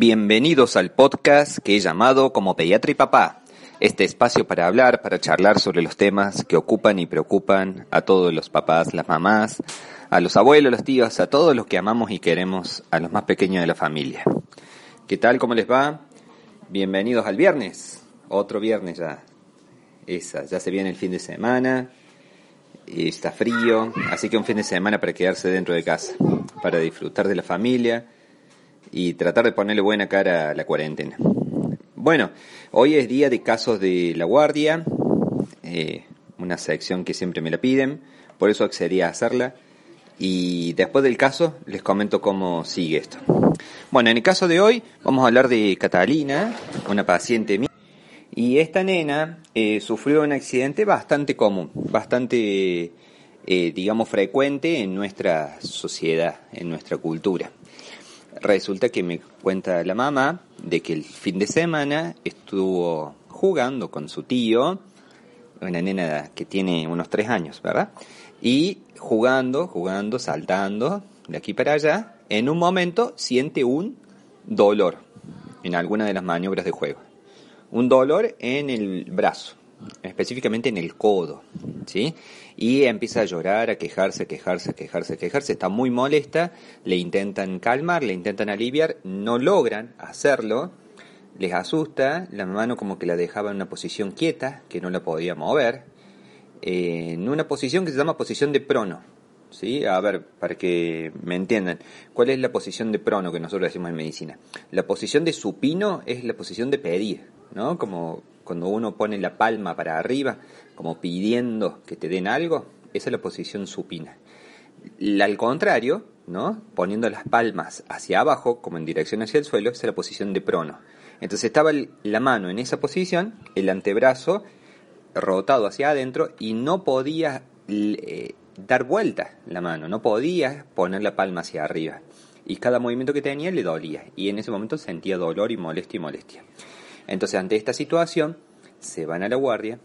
Bienvenidos al podcast que he llamado como Pediatra y Papá. Este espacio para hablar, para charlar sobre los temas que ocupan y preocupan a todos los papás, las mamás, a los abuelos, los tíos, a todos los que amamos y queremos, a los más pequeños de la familia. ¿Qué tal? ¿Cómo les va? Bienvenidos al viernes. Otro viernes ya. Esa, ya se viene el fin de semana. Está frío, así que un fin de semana para quedarse dentro de casa, para disfrutar de la familia y tratar de ponerle buena cara a la cuarentena. Bueno, hoy es día de casos de la guardia, eh, una sección que siempre me la piden, por eso accedí a hacerla. Y después del caso les comento cómo sigue esto. Bueno, en el caso de hoy vamos a hablar de Catalina, una paciente mía. Y esta nena eh, sufrió un accidente bastante común, bastante, eh, digamos, frecuente en nuestra sociedad, en nuestra cultura. Resulta que me cuenta la mamá de que el fin de semana estuvo jugando con su tío, una nena que tiene unos tres años, ¿verdad? Y jugando, jugando, saltando de aquí para allá, en un momento siente un dolor en alguna de las maniobras de juego. Un dolor en el brazo, específicamente en el codo, ¿sí? Y empieza a llorar, a quejarse, a quejarse, a quejarse, a quejarse, está muy molesta, le intentan calmar, le intentan aliviar, no logran hacerlo, les asusta, la mano como que la dejaba en una posición quieta, que no la podía mover, eh, en una posición que se llama posición de prono, ¿sí? A ver, para que me entiendan, ¿cuál es la posición de prono que nosotros decimos en medicina? La posición de supino es la posición de pedir, ¿no? Como cuando uno pone la palma para arriba, como pidiendo que te den algo, esa es la posición supina. al contrario, ¿no? Poniendo las palmas hacia abajo, como en dirección hacia el suelo, esa es la posición de prono. Entonces estaba la mano en esa posición, el antebrazo rotado hacia adentro y no podía eh, dar vuelta la mano, no podía poner la palma hacia arriba. Y cada movimiento que tenía le dolía. Y en ese momento sentía dolor y molestia y molestia. Entonces, ante esta situación, se van a la guardia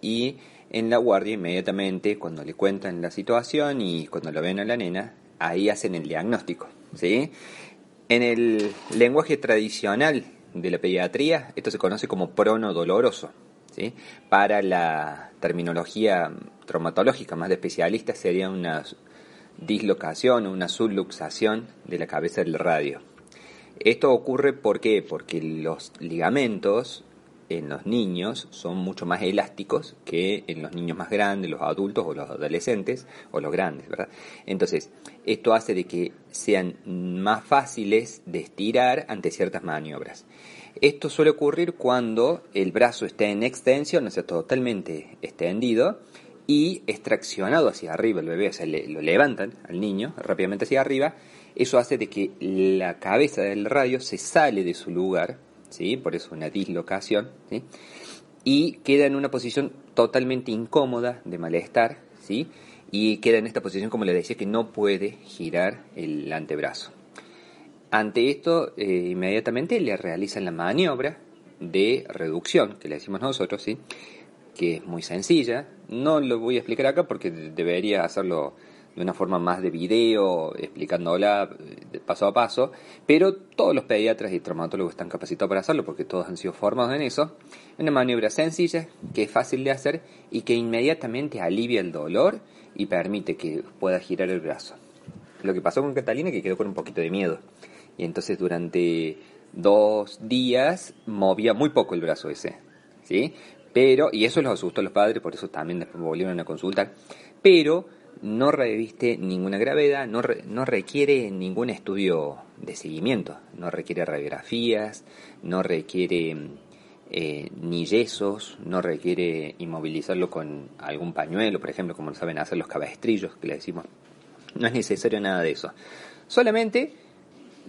y en la guardia inmediatamente, cuando le cuentan la situación y cuando lo ven a la nena, ahí hacen el diagnóstico. ¿sí? En el lenguaje tradicional de la pediatría, esto se conoce como prono doloroso. ¿sí? Para la terminología traumatológica más de especialistas sería una dislocación o una subluxación de la cabeza del radio. Esto ocurre porque los ligamentos en los niños son mucho más elásticos que en los niños más grandes, los adultos o los adolescentes o los grandes, ¿verdad? Entonces, esto hace de que sean más fáciles de estirar ante ciertas maniobras. Esto suele ocurrir cuando el brazo está en extensión, o sea, totalmente extendido, y extraccionado hacia arriba el bebé, o sea, lo levantan al niño rápidamente hacia arriba, eso hace de que la cabeza del radio se sale de su lugar, ¿sí? por eso una dislocación, y queda en una posición totalmente incómoda de malestar, ¿sí? y queda en esta posición, como le decía, que no puede girar el antebrazo. Ante esto, eh, inmediatamente le realizan la maniobra de reducción, que le decimos nosotros, ¿sí? Que es muy sencilla. No lo voy a explicar acá porque debería hacerlo de una forma más de video, explicándola eh, paso a paso, pero todos los pediatras y traumatólogos están capacitados para hacerlo porque todos han sido formados en eso. Una maniobra sencilla, que es fácil de hacer y que inmediatamente alivia el dolor y permite que pueda girar el brazo. Lo que pasó con Catalina que quedó con un poquito de miedo y entonces durante dos días movía muy poco el brazo ese, ¿sí? Pero, y eso los asustó a los padres, por eso también después volvieron a consultar, pero no reviste ninguna gravedad, no, no requiere ningún estudio de seguimiento, no requiere radiografías, no requiere eh, ni yesos, no requiere inmovilizarlo con algún pañuelo, por ejemplo, como saben hacer los cabestrillos que le decimos. No es necesario nada de eso. Solamente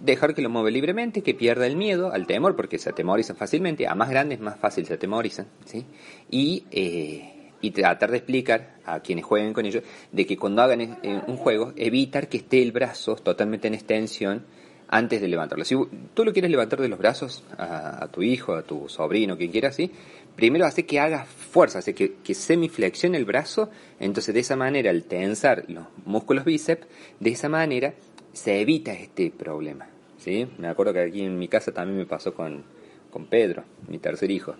dejar que lo mueva libremente, que pierda el miedo al temor, porque se atemorizan fácilmente, a más grandes más fácil se atemorizan, ¿sí? Y eh, y tratar de explicar a quienes jueguen con ellos de que cuando hagan eh, un juego, evitar que esté el brazo totalmente en extensión antes de levantarlo. Si tú lo quieres levantar de los brazos a, tu hijo, a tu sobrino, quien quiera así, primero hace que haga fuerza, hace que, que semiflexione el brazo, entonces de esa manera al tensar los músculos bíceps, de esa manera se evita este problema. ¿Sí? Me acuerdo que aquí en mi casa también me pasó con, con Pedro, mi tercer hijo.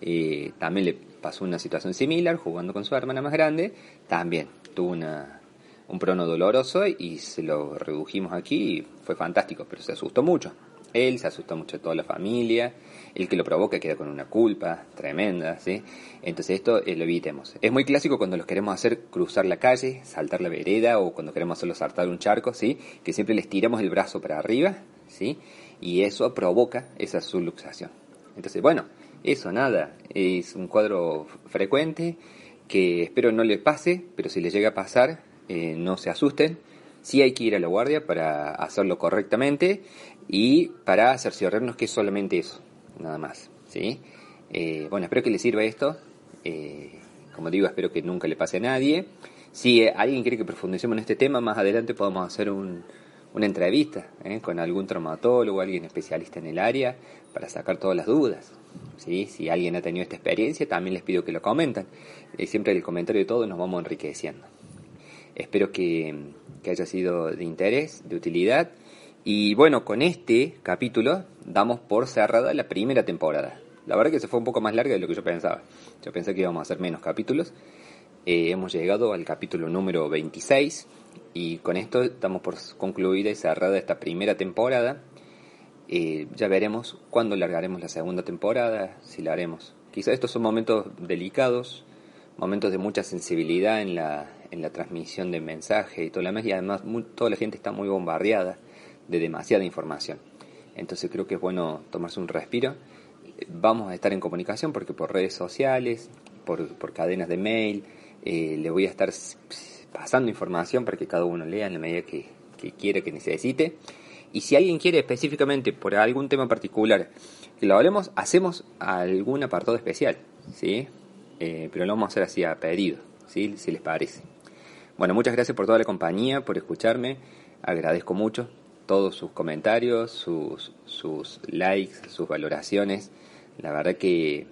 Eh, también le pasó una situación similar jugando con su hermana más grande. También tuvo una, un prono doloroso y se lo redujimos aquí y fue fantástico, pero se asustó mucho. Él se asustó mucho toda la familia, el que lo provoca queda con una culpa tremenda, ¿sí? Entonces esto eh, lo evitemos. Es muy clásico cuando los queremos hacer cruzar la calle, saltar la vereda o cuando queremos hacerlos saltar un charco, ¿sí? Que siempre les tiramos el brazo para arriba, ¿sí? Y eso provoca esa subluxación. Entonces, bueno, eso nada, es un cuadro frecuente que espero no le pase, pero si le llega a pasar, eh, no se asusten. Sí hay que ir a la guardia para hacerlo correctamente y para cerciorarnos que es solamente eso, nada más. ¿sí? Eh, bueno, espero que les sirva esto. Eh, como digo, espero que nunca le pase a nadie. Si alguien quiere que profundicemos en este tema, más adelante podemos hacer una entrevista con algún traumatólogo, alguien especialista en el área, para sacar todas las dudas. ¿sí? Si alguien ha tenido esta experiencia, también les pido que lo comenten. siempre el comentario de todos nos vamos enriqueciendo. Espero que, haya sido de interés, de utilidad. Y bueno, con este capítulo damos por cerrada la primera temporada. La verdad que se fue un poco más larga de lo que yo pensaba. Yo pensé que íbamos a hacer menos capítulos. Eh, hemos llegado al capítulo número 26 y con esto estamos por concluida y cerrada esta primera temporada. Eh, ya veremos cuándo largaremos la segunda temporada, si la haremos. Quizá estos son momentos delicados, momentos de mucha sensibilidad en la, en la transmisión de mensaje y todo lo demás, y además toda la gente está muy bombardeada de demasiada información. Entonces creo que es bueno tomarse un respiro. Vamos a estar en comunicación porque por redes sociales, por, por cadenas de mail, eh, le voy a estar pasando información para que cada uno lea en la medida que, que quiera, que necesite. Y si alguien quiere específicamente por algún tema particular que lo hablemos, hacemos algún apartado especial, ¿sí? Eh, pero lo vamos a hacer así a pedido, ¿sí? si les parece. Bueno, muchas gracias por toda la compañía, por escucharme. Agradezco mucho todos sus comentarios, sus, sus likes, sus valoraciones. La verdad que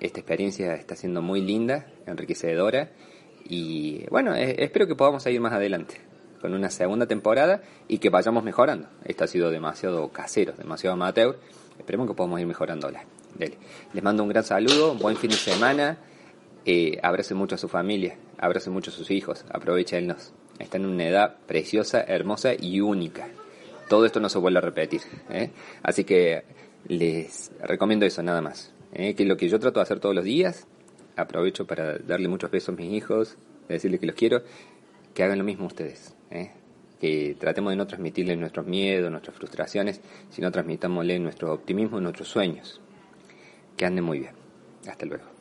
esta experiencia está siendo muy linda, enriquecedora y bueno, espero que podamos seguir más adelante con una segunda temporada y que vayamos mejorando. Esto ha sido demasiado casero, demasiado amateur. Esperemos que podamos ir mejorándola. Les mando un gran saludo, buen fin de semana eh, abrace mucho a su familia, abrace mucho a sus hijos, aprovechenlos. Están en una edad preciosa, hermosa y única. Todo esto no se vuelve a repetir. ¿eh? Así que les recomiendo eso nada más. ¿eh? Que lo que yo trato de hacer todos los días, aprovecho para darle muchos besos a mis hijos, decirles que los quiero, que hagan lo mismo ustedes. ¿eh? Que tratemos de no transmitirles nuestros miedos, nuestras frustraciones, sino transmitámosle nuestro optimismo nuestros sueños. Que anden muy bien. Hasta luego.